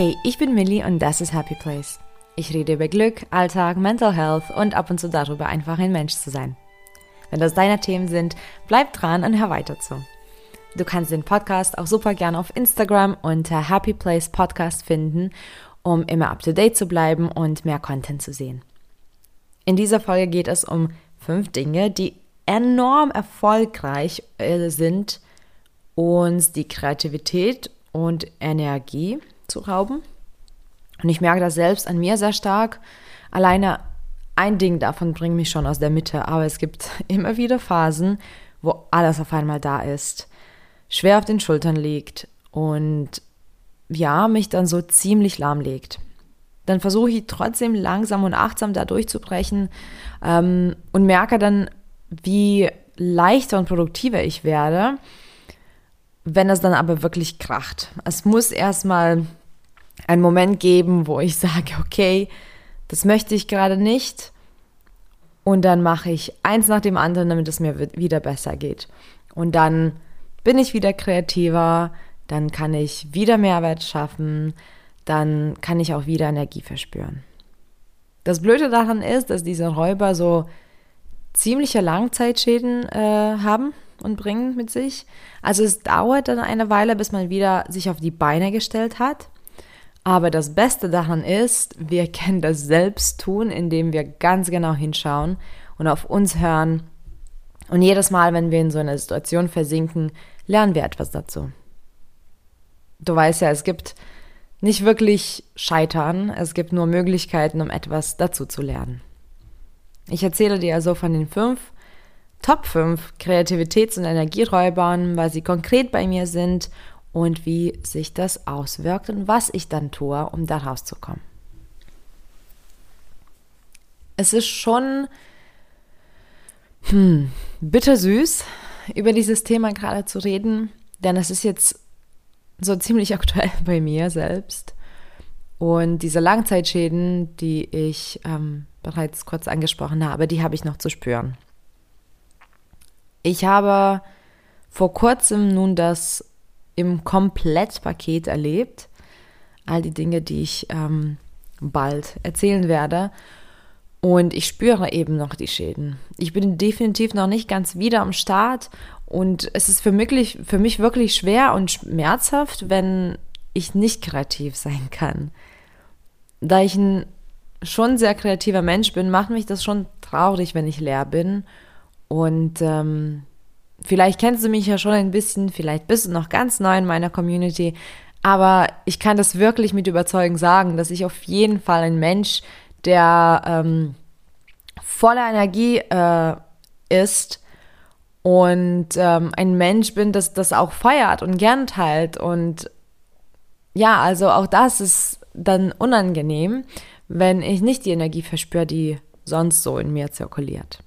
Hey, ich bin Millie und das ist Happy Place. Ich rede über Glück, Alltag, Mental Health und ab und zu darüber, einfach ein Mensch zu sein. Wenn das deine Themen sind, bleib dran und hör weiter zu. Du kannst den Podcast auch super gerne auf Instagram unter Happy Place Podcast finden, um immer up to date zu bleiben und mehr Content zu sehen. In dieser Folge geht es um fünf Dinge, die enorm erfolgreich äh, sind, uns die Kreativität und Energie zu rauben. Und ich merke das selbst an mir sehr stark. Alleine ein Ding davon bringt mich schon aus der Mitte, aber es gibt immer wieder Phasen, wo alles auf einmal da ist, schwer auf den Schultern liegt und ja, mich dann so ziemlich lahmlegt. Dann versuche ich trotzdem langsam und achtsam da durchzubrechen ähm, und merke dann, wie leichter und produktiver ich werde, wenn es dann aber wirklich kracht. Es muss erstmal einen Moment geben, wo ich sage, okay, das möchte ich gerade nicht. Und dann mache ich eins nach dem anderen, damit es mir wieder besser geht. Und dann bin ich wieder kreativer, dann kann ich wieder Mehrwert schaffen, dann kann ich auch wieder Energie verspüren. Das Blöde daran ist, dass diese Räuber so ziemliche Langzeitschäden äh, haben und bringen mit sich. Also es dauert dann eine Weile, bis man wieder sich auf die Beine gestellt hat. Aber das Beste daran ist, wir können das selbst tun, indem wir ganz genau hinschauen und auf uns hören. Und jedes Mal, wenn wir in so einer Situation versinken, lernen wir etwas dazu. Du weißt ja, es gibt nicht wirklich Scheitern, es gibt nur Möglichkeiten, um etwas dazu zu lernen. Ich erzähle dir also von den fünf Top 5 Kreativitäts- und Energieräubern, weil sie konkret bei mir sind und wie sich das auswirkt und was ich dann tue, um da rauszukommen. Es ist schon hm, bittersüß, über dieses Thema gerade zu reden, denn es ist jetzt so ziemlich aktuell bei mir selbst. Und diese Langzeitschäden, die ich ähm, bereits kurz angesprochen habe, die habe ich noch zu spüren. Ich habe vor kurzem nun das im Komplettpaket erlebt. All die Dinge, die ich ähm, bald erzählen werde. Und ich spüre eben noch die Schäden. Ich bin definitiv noch nicht ganz wieder am Start und es ist für mich, für mich wirklich schwer und schmerzhaft, wenn ich nicht kreativ sein kann. Da ich ein schon sehr kreativer Mensch bin, macht mich das schon traurig, wenn ich leer bin. Und ähm, Vielleicht kennst du mich ja schon ein bisschen, vielleicht bist du noch ganz neu in meiner Community, aber ich kann das wirklich mit Überzeugung sagen, dass ich auf jeden Fall ein Mensch, der ähm, voller Energie äh, ist und ähm, ein Mensch bin, das das auch feiert und gern teilt. Und ja, also auch das ist dann unangenehm, wenn ich nicht die Energie verspüre, die sonst so in mir zirkuliert.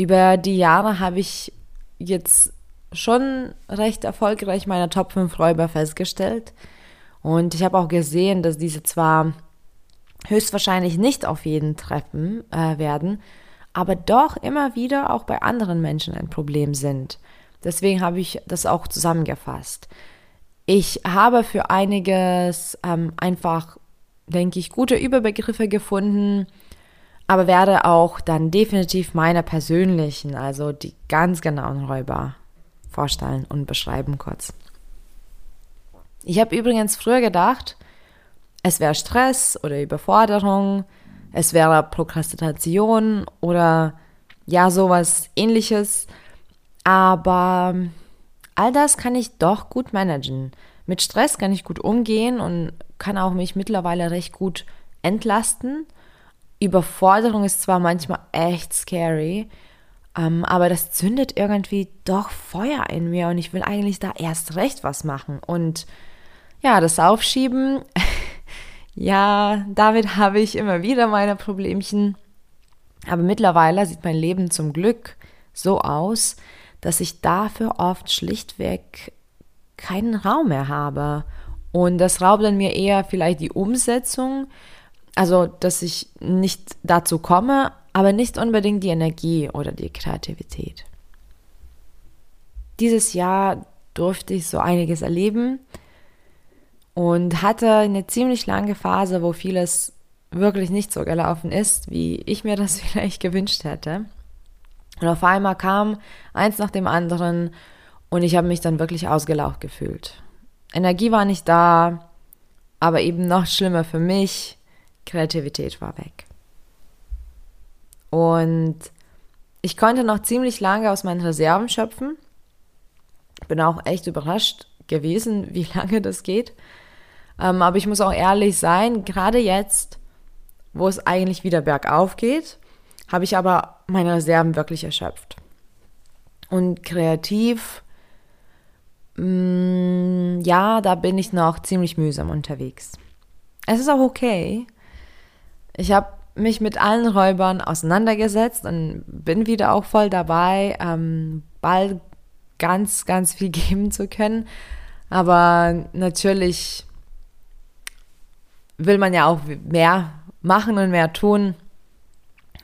Über die Jahre habe ich jetzt schon recht erfolgreich meine Top 5 Räuber festgestellt. Und ich habe auch gesehen, dass diese zwar höchstwahrscheinlich nicht auf jeden treffen äh, werden, aber doch immer wieder auch bei anderen Menschen ein Problem sind. Deswegen habe ich das auch zusammengefasst. Ich habe für einiges ähm, einfach, denke ich, gute Überbegriffe gefunden, aber werde auch dann definitiv meine persönlichen, also die ganz genauen Räuber vorstellen und beschreiben kurz. Ich habe übrigens früher gedacht, es wäre Stress oder Überforderung, es wäre Prokrastination oder ja, sowas ähnliches. Aber all das kann ich doch gut managen. Mit Stress kann ich gut umgehen und kann auch mich mittlerweile recht gut entlasten Überforderung ist zwar manchmal echt scary, ähm, aber das zündet irgendwie doch Feuer in mir und ich will eigentlich da erst recht was machen. Und ja, das Aufschieben, ja, damit habe ich immer wieder meine Problemchen. Aber mittlerweile sieht mein Leben zum Glück so aus, dass ich dafür oft schlichtweg keinen Raum mehr habe. Und das raubt dann mir eher vielleicht die Umsetzung, also, dass ich nicht dazu komme, aber nicht unbedingt die Energie oder die Kreativität. Dieses Jahr durfte ich so einiges erleben und hatte eine ziemlich lange Phase, wo vieles wirklich nicht so gelaufen ist, wie ich mir das vielleicht gewünscht hätte. Und auf einmal kam eins nach dem anderen und ich habe mich dann wirklich ausgelaugt gefühlt. Energie war nicht da, aber eben noch schlimmer für mich, Kreativität war weg. Und ich konnte noch ziemlich lange aus meinen Reserven schöpfen. Bin auch echt überrascht gewesen, wie lange das geht. Ähm, aber ich muss auch ehrlich sein, gerade jetzt, wo es eigentlich wieder bergauf geht, habe ich aber meine Reserven wirklich erschöpft. Und kreativ, mh, mm, ja, da bin ich noch ziemlich mühsam unterwegs. Es ist auch okay. Ich habe mich mit allen Räubern auseinandergesetzt und bin wieder auch voll dabei, ähm, bald ganz, ganz viel geben zu können. Aber natürlich will man ja auch mehr machen und mehr tun.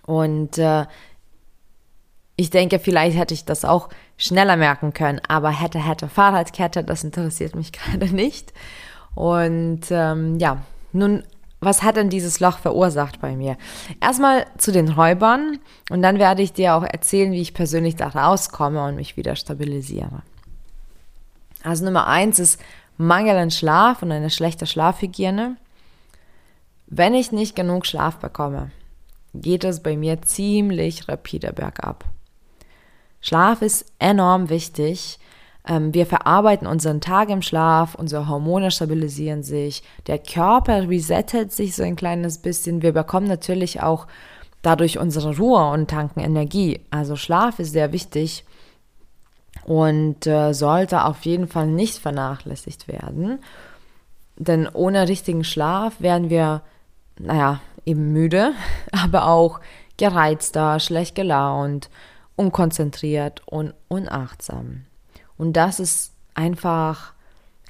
Und äh, ich denke, vielleicht hätte ich das auch schneller merken können, aber hätte, hätte Fahrradkette, das interessiert mich gerade nicht. Und ähm, ja, nun, was hat denn dieses Loch verursacht bei mir? Erstmal zu den Räubern und dann werde ich dir auch erzählen, wie ich persönlich da rauskomme und mich wieder stabilisiere. Also Nummer eins ist Mangel an Schlaf und eine schlechte Schlafhygiene. Wenn ich nicht genug Schlaf bekomme, geht es bei mir ziemlich rapide bergab. Schlaf ist enorm wichtig. Ähm, wir verarbeiten unseren Tag im Schlaf, unsere Hormone stabilisieren sich, der Körper resettet sich so ein kleines bisschen. Wir bekommen natürlich auch dadurch unsere Ruhe und tanken Energie. Also Schlaf ist sehr wichtig und äh, sollte auf jeden Fall nicht vernachlässigt werden. Denn ohne richtigen Schlaf werden wir naja, eben müde, aber auch gereizter, schlecht gelaunt, unkonzentriert und unachtsam. Und das ist einfach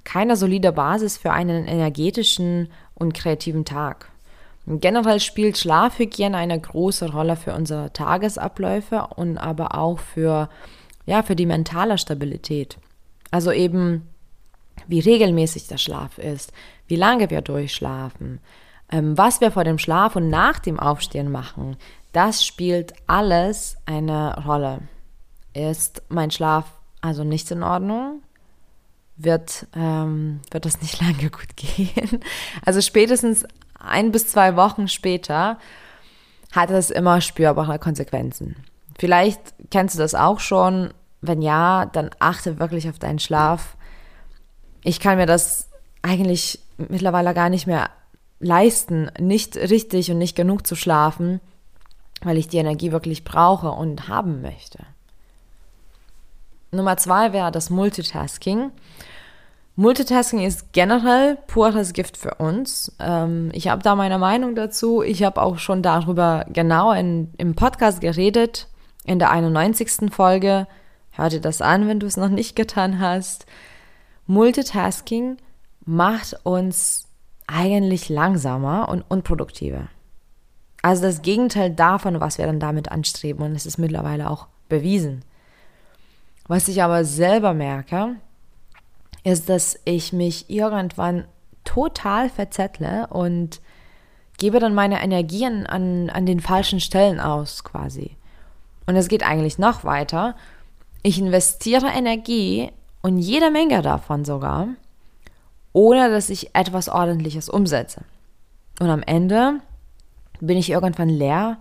keine solide Basis für einen energetischen und kreativen Tag. Generell spielt Schlafhygiene eine große Rolle für unsere Tagesabläufe und aber auch für, ja, für die mentale Stabilität. Also eben, wie regelmäßig der Schlaf ist, wie lange wir durchschlafen, ähm, was wir vor dem Schlaf und nach dem Aufstehen machen, das spielt alles eine Rolle. Ist mein Schlaf also nicht in Ordnung? Wird, ähm, wird das nicht lange gut gehen? Also spätestens ein bis zwei Wochen später hat es immer spürbare Konsequenzen. Vielleicht kennst du das auch schon. Wenn ja, dann achte wirklich auf deinen Schlaf. Ich kann mir das eigentlich mittlerweile gar nicht mehr leisten, nicht richtig und nicht genug zu schlafen, weil ich die Energie wirklich brauche und haben möchte. Nummer zwei wäre das Multitasking. Multitasking ist generell pures Gift für uns. Ähm, ich habe da meine Meinung dazu. Ich habe auch schon darüber genau in, im Podcast geredet, in der 91. Folge. Hör dir das an, wenn du es noch nicht getan hast. Multitasking macht uns eigentlich langsamer und unproduktiver. Also das Gegenteil davon, was wir dann damit anstreben. Und es ist mittlerweile auch bewiesen. Was ich aber selber merke, ist, dass ich mich irgendwann total verzettle und gebe dann meine Energien an, an den falschen Stellen aus quasi. Und es geht eigentlich noch weiter. Ich investiere Energie und jede Menge davon sogar ohne dass ich etwas Ordentliches umsetze. Und am Ende bin ich irgendwann leer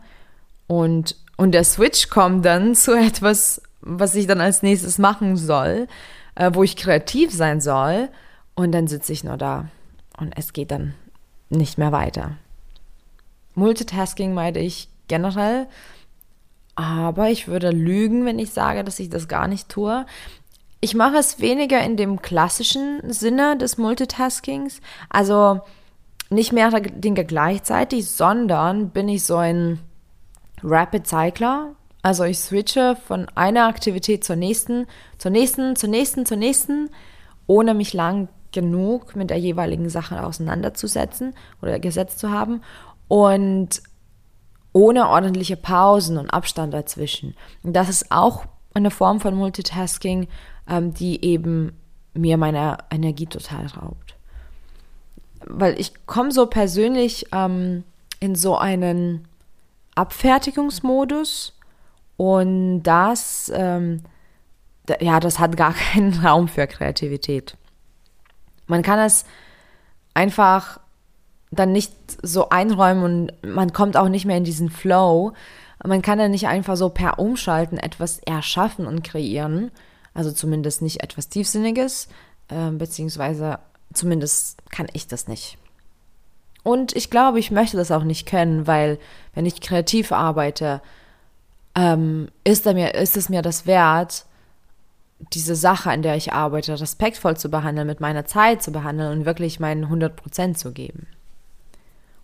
und, und der Switch kommt dann zu etwas, was ich dann als nächstes machen soll, äh, wo ich kreativ sein soll. Und dann sitze ich nur da und es geht dann nicht mehr weiter. Multitasking meide ich generell, aber ich würde lügen, wenn ich sage, dass ich das gar nicht tue. Ich mache es weniger in dem klassischen Sinne des Multitaskings, also nicht mehrere Dinge gleichzeitig, sondern bin ich so ein Rapid Cycler. Also ich switche von einer Aktivität zur nächsten, zur nächsten, zur nächsten, zur nächsten, ohne mich lang genug mit der jeweiligen Sache auseinanderzusetzen oder gesetzt zu haben und ohne ordentliche Pausen und Abstand dazwischen. Und das ist auch eine Form von Multitasking, ähm, die eben mir meine Energie total raubt. weil ich komme so persönlich ähm, in so einen Abfertigungsmodus und das, ähm, ja, das hat gar keinen Raum für Kreativität. Man kann es einfach dann nicht so einräumen und man kommt auch nicht mehr in diesen Flow. Man kann ja nicht einfach so per Umschalten etwas erschaffen und kreieren. Also zumindest nicht etwas Tiefsinniges, äh, beziehungsweise zumindest kann ich das nicht. Und ich glaube, ich möchte das auch nicht können, weil wenn ich kreativ arbeite, ähm, ist, mir, ist es mir das wert, diese Sache, an der ich arbeite, respektvoll zu behandeln, mit meiner Zeit zu behandeln und wirklich meinen 100% zu geben.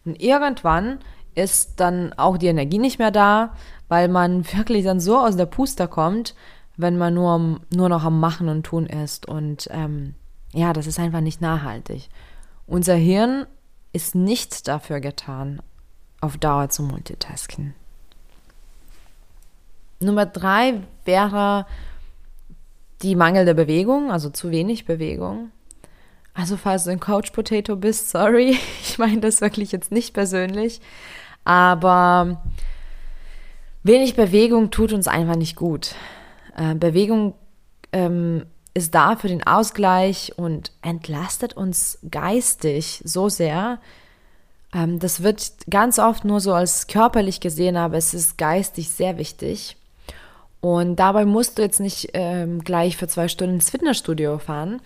Und irgendwann ist dann auch die Energie nicht mehr da, weil man wirklich dann so aus der Puster kommt, wenn man nur, nur noch am Machen und Tun ist. Und ähm, ja, das ist einfach nicht nachhaltig. Unser Hirn ist nicht dafür getan, auf Dauer zu multitasken. Nummer drei wäre die mangelnde Bewegung, also zu wenig Bewegung. Also falls du ein Couch Potato bist, sorry, ich meine das wirklich jetzt nicht persönlich, aber wenig Bewegung tut uns einfach nicht gut. Äh, Bewegung ähm, ist da für den Ausgleich und entlastet uns geistig so sehr. Ähm, das wird ganz oft nur so als körperlich gesehen, aber es ist geistig sehr wichtig. Und dabei musst du jetzt nicht ähm, gleich für zwei Stunden ins Fitnessstudio fahren.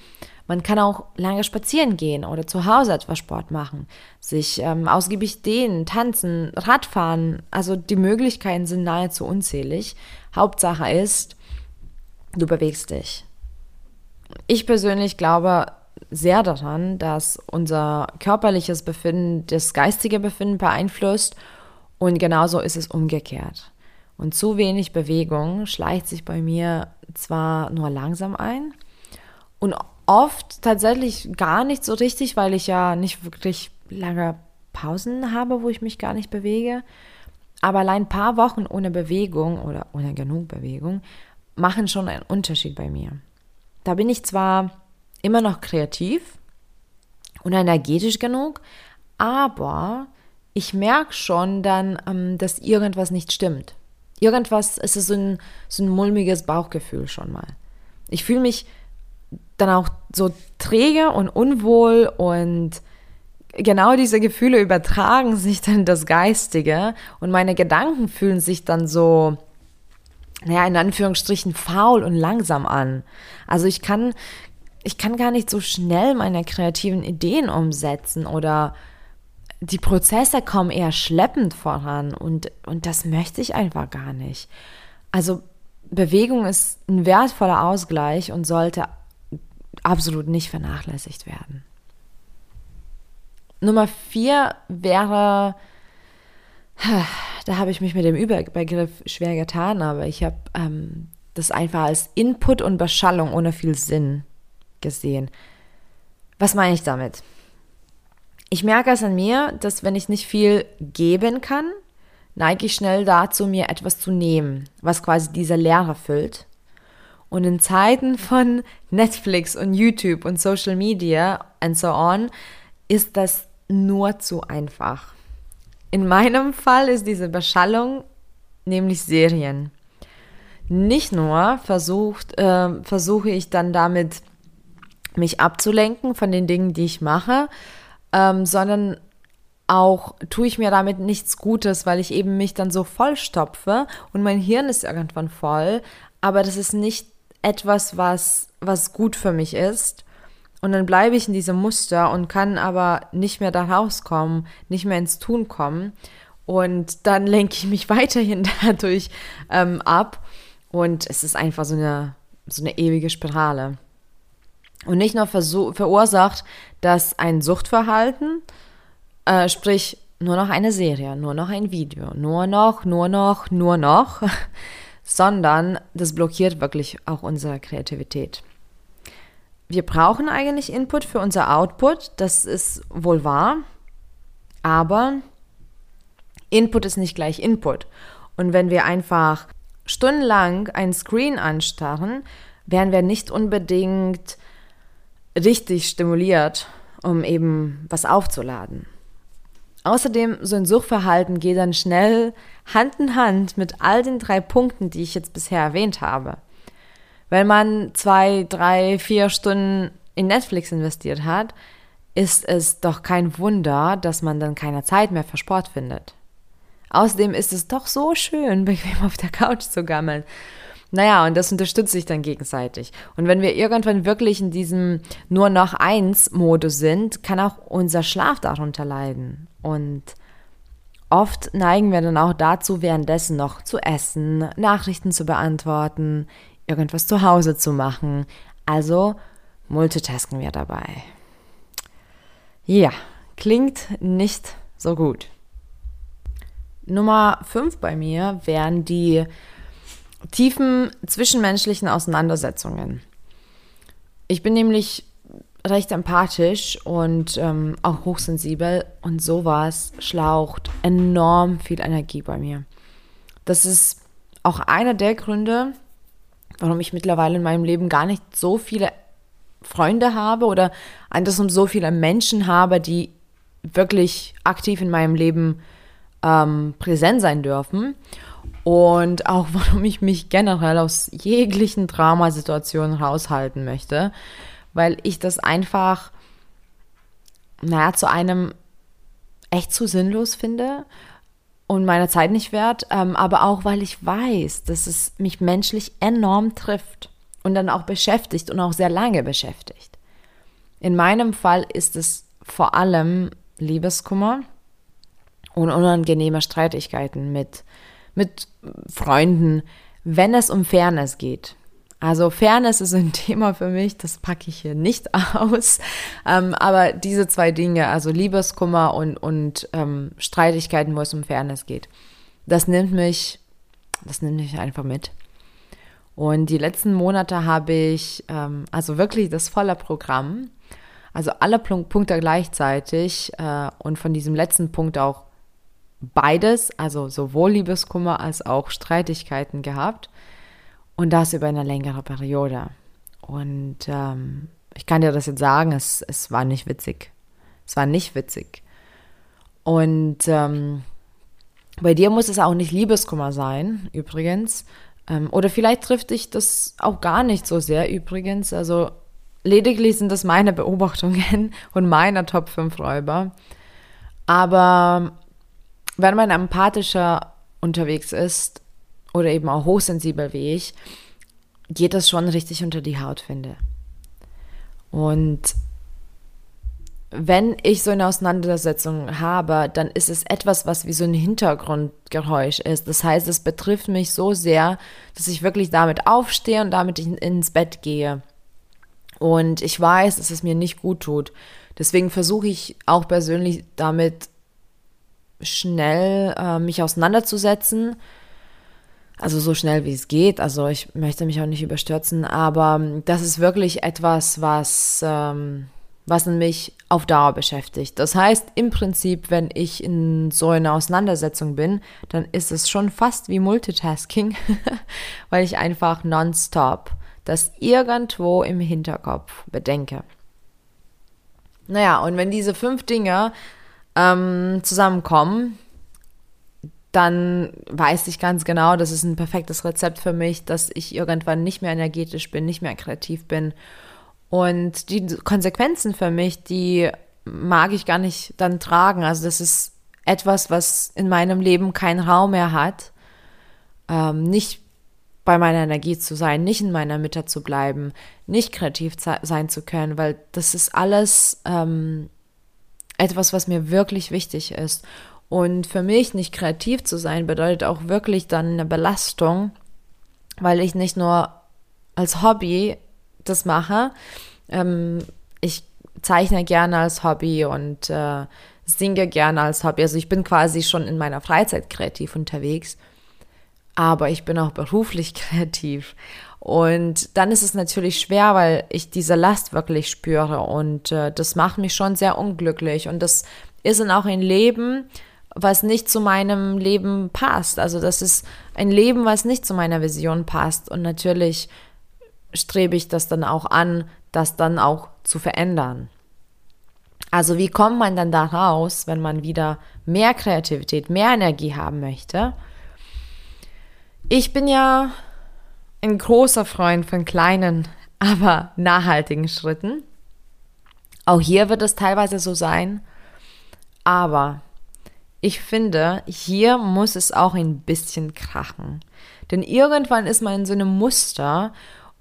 Man kann auch lange spazieren gehen oder zu Hause etwas Sport machen, sich ähm, ausgiebig dehnen, tanzen, Radfahren. Also die Möglichkeiten sind nahezu unzählig. Hauptsache ist, du bewegst dich. Ich persönlich glaube sehr daran, dass unser körperliches Befinden das geistige Befinden beeinflusst und genauso ist es umgekehrt. Und zu wenig Bewegung schleicht sich bei mir zwar nur langsam ein und oft tatsächlich gar nicht so richtig, weil ich ja nicht wirklich lange Pausen habe, wo ich mich gar nicht bewege. Aber allein ein paar Wochen ohne Bewegung oder ohne genug Bewegung machen schon einen Unterschied bei mir. Da bin ich zwar immer noch kreativ und energetisch genug, aber ich merke schon dann, ähm, dass irgendwas nicht stimmt. Irgendwas, es ist so ein, so ein mulmiges Bauchgefühl schon mal. Ich fühle mich dann auch so träge und unwohl und genau diese Gefühle übertragen sich dann das Geistige und meine Gedanken fühlen sich dann so, naja, in Anführungsstrichen faul und langsam an. Also ich kann, ich kann gar nicht so schnell meine kreativen Ideen umsetzen oder die Prozesse kommen eher schleppend voran und, und das möchte ich einfach gar nicht. Also Bewegung ist ein wertvoller Ausgleich und sollte absolut nicht vernachlässigt werden. Nummer vier wäre, da habe ich mich mit dem Überbegriff schwer getan, aber ich habe ähm, das einfach als Input und Beschallung ohne viel Sinn gesehen. Was meine ich damit? Ich merke es an mir, dass wenn ich nicht viel geben kann, neige ich schnell dazu, mir etwas zu nehmen, was quasi diese Leere füllt. Und in Zeiten von Netflix und YouTube und Social Media and so on ist das nur zu einfach. In meinem Fall ist diese Beschallung nämlich Serien. Nicht nur versucht, äh, versuche ich dann damit, mich abzulenken von den Dingen, die ich mache, ähm, sondern auch tue ich mir damit nichts Gutes, weil ich eben mich dann so vollstopfe und mein Hirn ist irgendwann voll, aber das ist nicht etwas, was, was gut für mich ist. Und dann bleibe ich in diesem Muster und kann aber nicht mehr da rauskommen, nicht mehr ins Tun kommen. Und dann lenke ich mich weiterhin dadurch ähm, ab. Und es ist einfach so eine, so eine ewige Spirale. Und nicht nur verursacht das ein Suchtverhalten, äh, sprich nur noch eine Serie, nur noch ein Video, nur noch, nur noch, nur noch, sondern das blockiert wirklich auch unsere Kreativität. Wir brauchen eigentlich Input für unser Output, das ist wohl wahr, aber Input ist nicht gleich Input. Und wenn wir einfach stundenlang ein Screen anstarren, werden wir nicht unbedingt richtig stimuliert um eben was aufzuladen. Außerdem, so ein Suchverhalten geht dann schnell Hand in Hand mit all den drei Punkten, die ich jetzt bisher erwähnt habe. Wenn man zwei, drei, vier Stunden in Netflix investiert hat, ist es doch kein Wunder, dass man dann keine Zeit mehr für Sport findet. Außerdem ist es doch so schön, bequem auf der Couch zu gammeln. Naja, und das unterstützt sich dann gegenseitig. Und wenn wir irgendwann wirklich in diesem nur noch eins Modus sind, kann auch unser Schlaf darunter leiden. Und oft neigen wir dann auch dazu, währenddessen noch zu essen, Nachrichten zu beantworten, irgendwas zu Hause zu machen. Also multitasken wir dabei. Ja, klingt nicht so gut. Nummer 5 bei mir wären die tiefen zwischenmenschlichen Auseinandersetzungen. Ich bin nämlich recht empathisch und ähm, auch hochsensibel und sowas schlaucht enorm viel Energie bei mir. Das ist auch einer der Gründe, warum ich mittlerweile in meinem Leben gar nicht so viele Freunde habe oder andersrum so viele Menschen habe, die wirklich aktiv in meinem Leben ähm, präsent sein dürfen. Und auch warum ich mich generell aus jeglichen Dramasituationen raushalten möchte, weil ich das einfach, naja, zu einem echt zu sinnlos finde und meine Zeit nicht wert, ähm, aber auch weil ich weiß, dass es mich menschlich enorm trifft und dann auch beschäftigt und auch sehr lange beschäftigt. In meinem Fall ist es vor allem Liebeskummer und unangenehme Streitigkeiten mit, mit Freunden, wenn es um Fairness geht. Also Fairness ist ein Thema für mich, das packe ich hier nicht aus. Ähm, aber diese zwei Dinge, also Liebeskummer und, und ähm, Streitigkeiten, wo es um Fairness geht, das nimmt mich, das nimmt mich einfach mit. Und die letzten Monate habe ich ähm, also wirklich das volle Programm, also alle Punkte gleichzeitig äh, und von diesem letzten Punkt auch beides, also sowohl Liebeskummer als auch Streitigkeiten gehabt und das über eine längere Periode. Und ähm, ich kann dir das jetzt sagen, es, es war nicht witzig. Es war nicht witzig. Und ähm, bei dir muss es auch nicht Liebeskummer sein, übrigens, ähm, oder vielleicht trifft dich das auch gar nicht so sehr übrigens. Also lediglich sind das meine Beobachtungen und meiner Top 5 Räuber. Aber wenn man empathischer unterwegs ist oder eben auch hochsensibel wie ich, geht das schon richtig unter die Haut, finde. Und wenn ich so eine Auseinandersetzung habe, dann ist es etwas, was wie so ein Hintergrundgeräusch ist. Das heißt, es betrifft mich so sehr, dass ich wirklich damit aufstehe und damit ins Bett gehe. Und ich weiß, dass es mir nicht gut tut. Deswegen versuche ich auch persönlich damit schnell äh, mich auseinanderzusetzen. Also so schnell wie es geht. Also ich möchte mich auch nicht überstürzen, aber das ist wirklich etwas, was ähm, was mich auf Dauer beschäftigt. Das heißt, im Prinzip, wenn ich in so einer Auseinandersetzung bin, dann ist es schon fast wie Multitasking, weil ich einfach nonstop das irgendwo im Hinterkopf bedenke. Naja, und wenn diese fünf Dinge ähm, zusammenkommen, dann weiß ich ganz genau, das ist ein perfektes Rezept für mich, dass ich irgendwann nicht mehr energetisch bin, nicht mehr kreativ bin und die Konsequenzen für mich, die mag ich gar nicht dann tragen. Also das ist etwas, was in meinem Leben keinen Raum mehr hat. Ähm, nicht bei meiner Energie zu sein, nicht in meiner Mitte zu bleiben, nicht kreativ sein zu können, weil das ist alles ähm, etwas, was mir wirklich wichtig ist. Und für mich nicht kreativ zu sein, bedeutet auch wirklich dann eine Belastung, weil ich nicht nur als Hobby das mache. Ähm, ich zeichne gerne als Hobby und äh, singe gerne als Hobby. Also ich bin quasi schon in meiner Freizeit kreativ unterwegs, aber ich bin auch beruflich kreativ. Und dann ist es natürlich schwer, weil ich diese Last wirklich spüre und äh, das macht mich schon sehr unglücklich. Und das ist dann auch ein Leben, was nicht zu meinem Leben passt. Also das ist ein Leben, was nicht zu meiner Vision passt. Und natürlich strebe ich das dann auch an, das dann auch zu verändern. Also wie kommt man dann da raus, wenn man wieder mehr Kreativität, mehr Energie haben möchte? Ich bin ja ein großer Freund von kleinen, aber nachhaltigen Schritten. Auch hier wird es teilweise so sein. Aber ich finde, hier muss es auch ein bisschen krachen. Denn irgendwann ist man in so einem Muster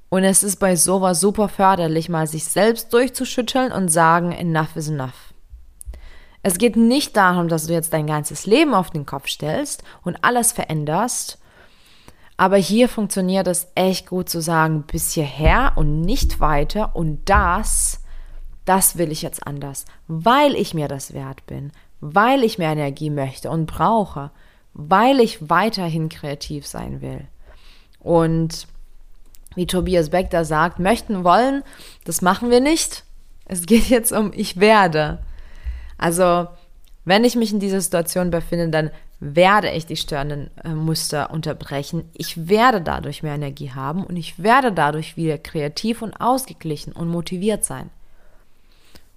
und es ist bei sowas super förderlich, mal sich selbst durchzuschütteln und sagen, enough is enough. Es geht nicht darum, dass du jetzt dein ganzes Leben auf den Kopf stellst und alles veränderst, aber hier funktioniert es echt gut zu sagen, bis hierher und nicht weiter und das, das will ich jetzt anders, weil ich mir das wert bin, weil ich mehr Energie möchte und brauche, weil ich weiterhin kreativ sein will. Und wie Tobias Beck da sagt, möchten wollen, das machen wir nicht. Es geht jetzt um ich werde. Also, wenn ich mich in dieser Situation befinde, dann werde ich die störenden äh, Muster unterbrechen. Ich werde dadurch mehr Energie haben und ich werde dadurch wieder kreativ und ausgeglichen und motiviert sein.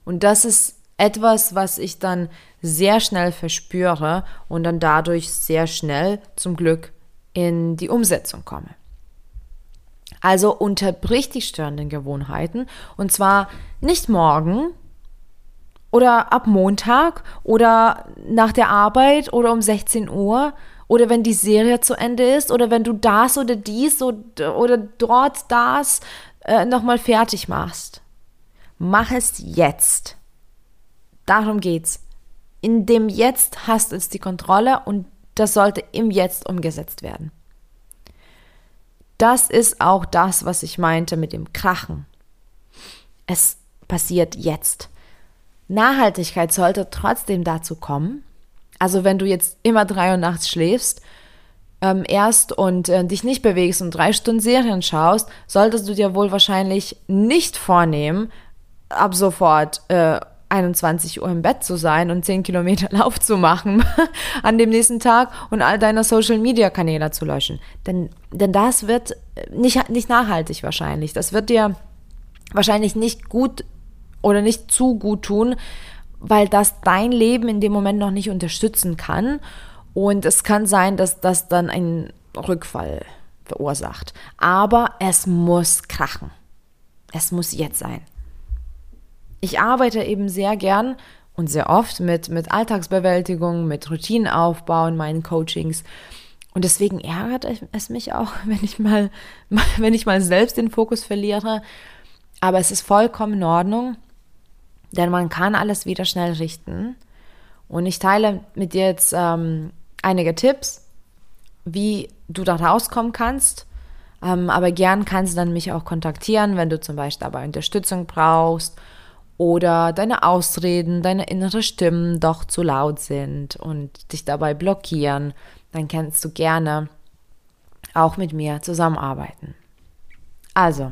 Und das ist etwas, was ich dann sehr schnell verspüre und dann dadurch sehr schnell zum Glück in die Umsetzung komme. Also unterbrich die störenden Gewohnheiten und zwar nicht morgen, oder ab Montag oder nach der Arbeit oder um 16 Uhr oder wenn die Serie zu Ende ist oder wenn du das oder dies oder, dort das äh, nochmal fertig machst. Mach es jetzt. Darum geht's. In dem Jetzt hast du die Kontrolle und das sollte im Jetzt umgesetzt werden. Das ist auch das, was ich meinte mit dem Krachen. Es passiert jetzt. Nachhaltigkeit sollte trotzdem dazu kommen. Also wenn du jetzt immer drei Uhr nachts schläfst, ähm, erst und äh, dich nicht bewegst und drei Stunden Serien schaust, solltest du dir wohl wahrscheinlich nicht vornehmen, ab sofort äh, 21 Uhr im Bett zu sein und 10 Kilometer Lauf zu machen an dem nächsten Tag und all deine Social Media Kanäle zu löschen. Denn, denn das wird nicht, nicht nachhaltig wahrscheinlich. Das wird dir wahrscheinlich nicht gut oder nicht zu gut tun, weil das dein Leben in dem Moment noch nicht unterstützen kann. Und es kann sein, dass das dann einen Rückfall verursacht. Aber es muss krachen. Es muss jetzt sein. Ich arbeite eben sehr gern und sehr oft mit, mit Alltagsbewältigung, mit Routinenaufbau in meinen Coachings. Und deswegen ärgert es mich auch, wenn ich mal, wenn ich mal selbst den Fokus verliere. Aber es ist vollkommen in Ordnung. Denn man kann alles wieder schnell richten. Und ich teile mit dir jetzt ähm, einige Tipps, wie du da rauskommen kannst. Ähm, aber gern kannst du dann mich auch kontaktieren, wenn du zum Beispiel dabei Unterstützung brauchst oder deine Ausreden, deine innere Stimmen doch zu laut sind und dich dabei blockieren. Dann kannst du gerne auch mit mir zusammenarbeiten. Also,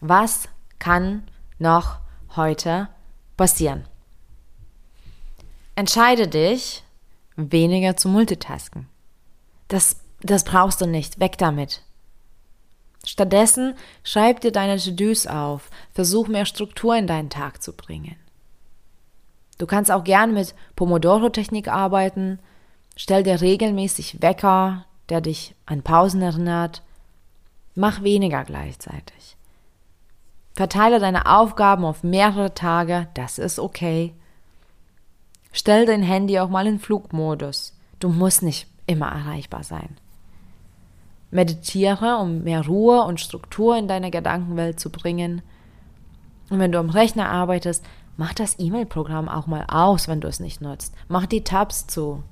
was kann noch heute passieren. Entscheide dich, weniger zu multitasken. Das, das brauchst du nicht. Weg damit. Stattdessen schreib dir deine To-Dos auf. Versuch mehr Struktur in deinen Tag zu bringen. Du kannst auch gern mit Pomodoro-Technik arbeiten. Stell dir regelmäßig Wecker, der dich an Pausen erinnert. Mach weniger gleichzeitig. Verteile deine Aufgaben auf mehrere Tage, das ist okay. Stell dein Handy auch mal in Flugmodus. Du musst nicht immer erreichbar sein. Meditiere, um mehr Ruhe und Struktur in deine Gedankenwelt zu bringen. Und wenn du am Rechner arbeitest, mach das E-Mail-Programm auch mal aus, wenn du es nicht nutzt. Mach die Tabs zu.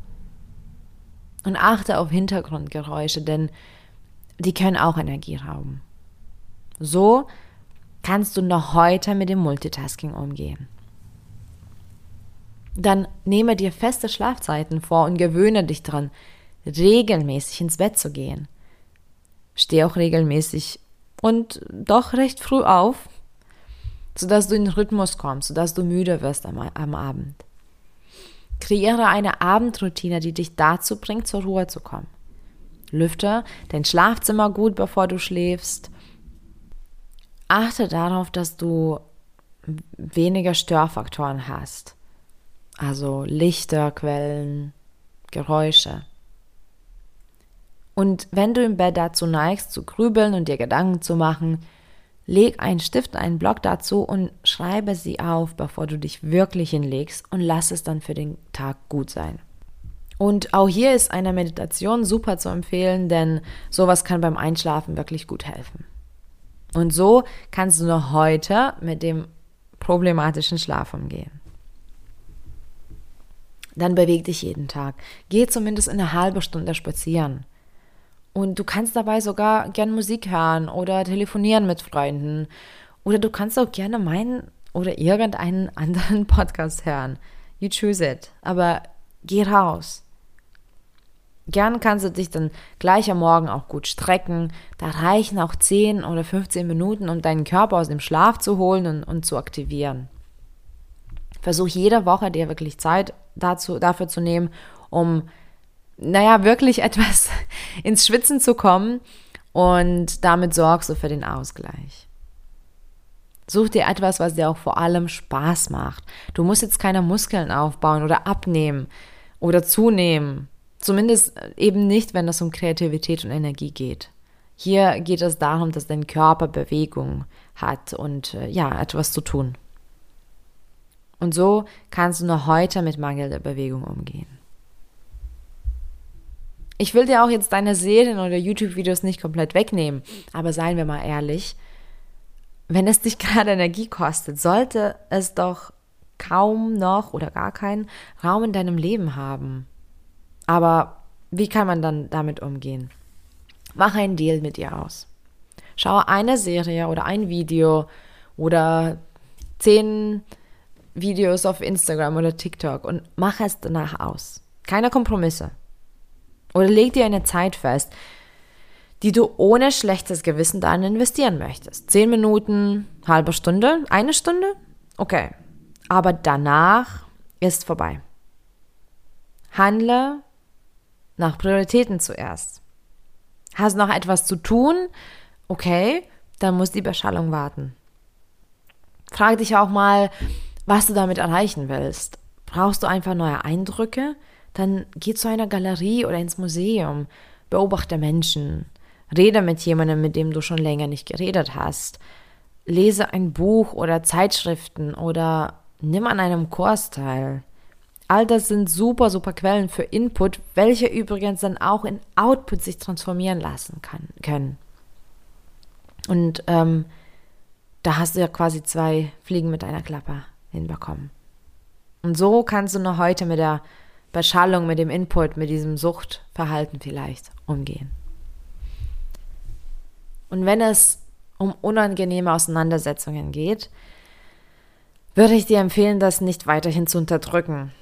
Und achte auf Hintergrundgeräusche, denn die können auch Energie rauben. So kannst du noch heute mit dem Multitasking umgehen. Dann nehme dir feste Schlafzeiten vor und gewöhne dich daran, regelmäßig ins Bett zu gehen. Steh auch regelmäßig und doch recht früh auf, sodass du in den Rhythmus kommst, sodass du müde wirst am, am Abend. Kreiere eine Abendroutine, die dich dazu bringt, zur Ruhe zu kommen. Lüfte dein Schlafzimmer gut, bevor du schläfst achte darauf, dass du weniger Störfaktoren hast. Also Lichter, Quellen, Geräusche. Und wenn du im Bett dazu neigst, zu grübeln und dir Gedanken zu machen, leg einen Stift, einen Block dazu und schreibe sie auf, bevor du dich wirklich hinlegst und lass es dann für den Tag gut sein. Und auch hier ist eine Meditation super zu empfehlen, denn sowas kann beim Einschlafen wirklich gut helfen. Und so kannst du noch heute mit dem problematischen Schlaf umgehen. Dann beweg dich jeden Tag. Geh zumindest eine halbe Stunde spazieren. Und du kannst dabei sogar gern Musik hören oder telefonieren mit Freunden. Oder du kannst auch gerne meinen oder irgendeinen anderen Podcast hören. You choose it. Aber geh raus. Gern kannst du dich dann gleich am Morgen auch gut strecken. Da reichen auch 10 oder 15 Minuten, um deinen Körper aus dem Schlaf zu holen und, und zu aktivieren. Versuch jede Woche dir wirklich Zeit dazu, dafür zu nehmen, um naja, wirklich etwas ins Schwitzen zu kommen und damit sorgst du für den Ausgleich. Such dir etwas, was dir auch vor allem Spaß macht. Du musst jetzt keine Muskeln aufbauen oder abnehmen oder zunehmen. Zumindest eben nicht, wenn es um Kreativität und Energie geht. Hier geht es darum, dass dein Körper Bewegung hat und äh, ja, etwas zu tun. Und so kannst du noch heute mit mangelnder Bewegung umgehen. Ich will dir auch jetzt deine Serien oder YouTube-Videos nicht komplett wegnehmen, aber seien wir mal ehrlich, wenn es dich gerade Energie kostet, sollte es doch kaum noch oder gar keinen Raum in deinem Leben haben. Aber wie kann man dann damit umgehen? Mach einen Deal mit dir aus. Schaue eine Serie oder ein Video oder zehn Videos auf Instagram oder TikTok und mach es danach aus. Keine Kompromisse. Oder leg dir eine Zeit fest, die du ohne schlechtes Gewissen dann investieren möchtest. Zehn Minuten, halbe Stunde, eine Stunde? Okay. Aber danach ist vorbei. Handle nach Prioritäten zuerst. Hast noch etwas zu tun? Okay, dann muss die Beschallung warten. Frag dich auch mal, was du damit erreichen willst. Brauchst du einfach neue Eindrücke? dann geh zu einer Galerie oder ins Museum, beobachte Menschen, rede mit jemandem, mit dem du schon länger nicht geredet hast, lese ein Buch oder Zeitschriften oder nimm an einem Kurs teil. All das sind super, super Quellen für Input, welche übrigens dann auch in Output sich transformieren lassen kann, können. Und ähm, da hast du ja quasi zwei Fliegen mit einer Klappe hinbekommen. Und so kannst du noch heute mit der Beschallung, mit dem Input, mit diesem Suchtverhalten vielleicht umgehen. Und wenn es um unangenehme Auseinandersetzungen geht, würde ich dir empfehlen, das nicht weiterhin zu unterdrücken,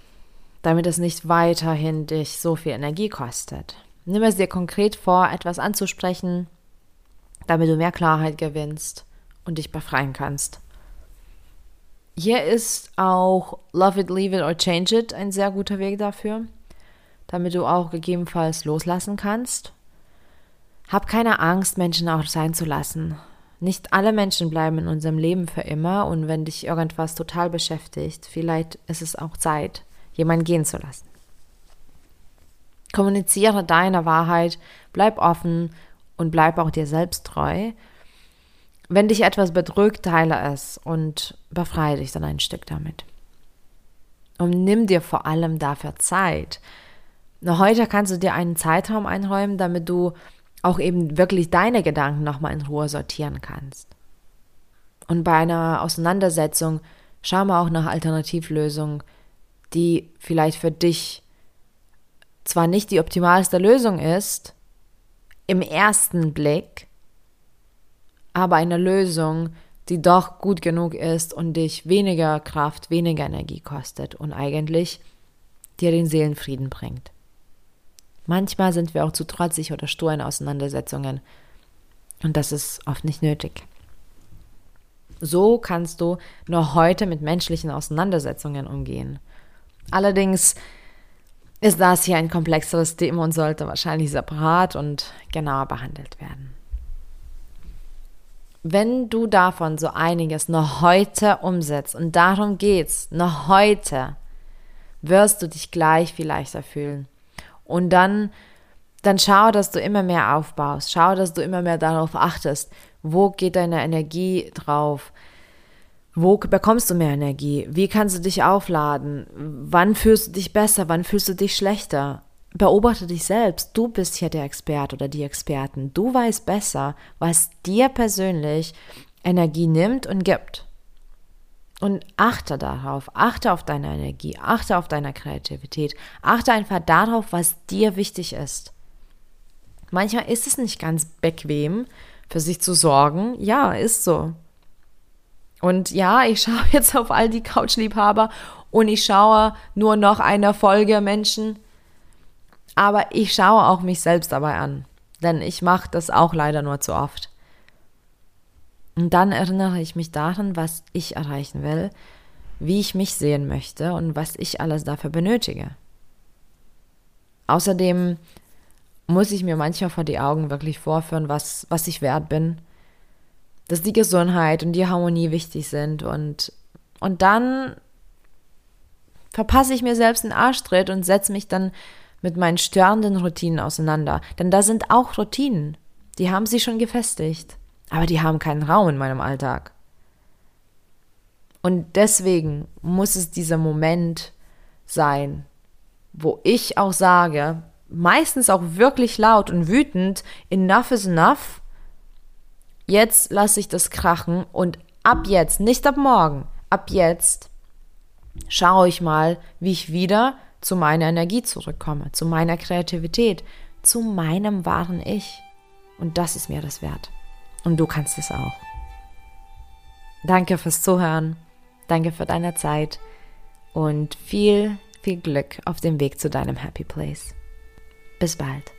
damit es nicht weiterhin dich so viel Energie kostet. Nimm es dir konkret vor, etwas anzusprechen, damit du mehr Klarheit gewinnst und dich befreien kannst. Hier ist auch Love It, Leave It or Change It ein sehr guter Weg dafür, damit du auch gegebenenfalls loslassen kannst. Hab keine Angst, Menschen auch sein zu lassen. Nicht alle Menschen bleiben in unserem Leben für immer und wenn dich irgendwas total beschäftigt, vielleicht ist es auch Zeit, jemanden gehen zu lassen. Kommuniziere deine Wahrheit, bleib offen und bleib auch dir selbst treu wenn dich etwas bedrückt, teile es und befreie dich dann ein Stück damit. Und nimm dir vor allem dafür Zeit. Heute kannst du dir einen Zeitraum einräumen, damit du auch eben wirklich deine Gedanken nochmal in Ruhe sortieren kannst. Und bei einer Auseinandersetzung schau mal auch nach Alternativlösungen, die vielleicht für dich zwar nicht die optimalste Lösung ist, im ersten Blick, aber eine Lösung, die doch gut genug ist und dich weniger Kraft, weniger Energie kostet und eigentlich dir den Seelenfrieden bringt. Manchmal sind wir auch zu trotzig oder stur in Auseinandersetzungen und das ist oft nicht nötig. So kannst du nur heute mit menschlichen Auseinandersetzungen umgehen. Allerdings ist das hier ein komplexeres Thema und sollte wahrscheinlich separat und genauer behandelt werden. wenn du davon so einiges noch heute umsetzt, und darum geht's, noch heute, wirst du dich gleich viel leichter fühlen. Und dann, dann schau, dass du immer mehr aufbaust. Schau, dass du immer mehr darauf achtest. Wo geht deine Energie drauf? Wo bekommst du mehr Energie? Wie kannst du dich aufladen? Wann fühlst du dich besser? Wann fühlst du dich schlechter? Beobachte dich selbst. Du bist hier der Experte oder die Experten. Du weißt besser, was dir persönlich Energie nimmt und gibt. Und achte darauf, achte auf deine Energie, achte auf deine Kreativität, achte einfach darauf, was dir wichtig ist. Manchmal ist es nicht ganz bequem, für sich zu sorgen. Ja, ist so. Und ja, ich schaue jetzt auf all die Couchliebhaber und ich schaue nur noch einer Folge Menschen. Aber ich schaue auch mich selbst dabei an. Denn ich mache das auch leider nur zu oft. Und dann erinnere ich mich daran, was ich erreichen will, wie ich mich sehen möchte und was ich alles dafür benötige. Außerdem muss ich mir manchmal vor die Augen wirklich vorführen, was, was ich wert bin dass die Gesundheit und die Harmonie wichtig sind und, und dann verpasse ich mir selbst einen Arschtritt und setze mich dann mit meinen störenden Routinen auseinander. Denn da sind auch Routinen, die haben sie schon gefestigt, aber die haben keinen Raum in meinem Alltag. Und deswegen muss es dieser Moment sein, wo ich auch sage, meistens auch wirklich laut und wütend, enough is enough Jetzt lasse ich das krachen und ab jetzt, nicht ab morgen, ab jetzt schaue ich mal, wie ich wieder zu meiner Energie zurückkomme, zu meiner Kreativität, zu meinem wahren Ich. Und das ist mir das wert. Und du kannst es auch. Danke fürs Zuhören, danke für deine Zeit und viel, viel Glück auf dem Weg zu deinem Happy Place. Bis bald.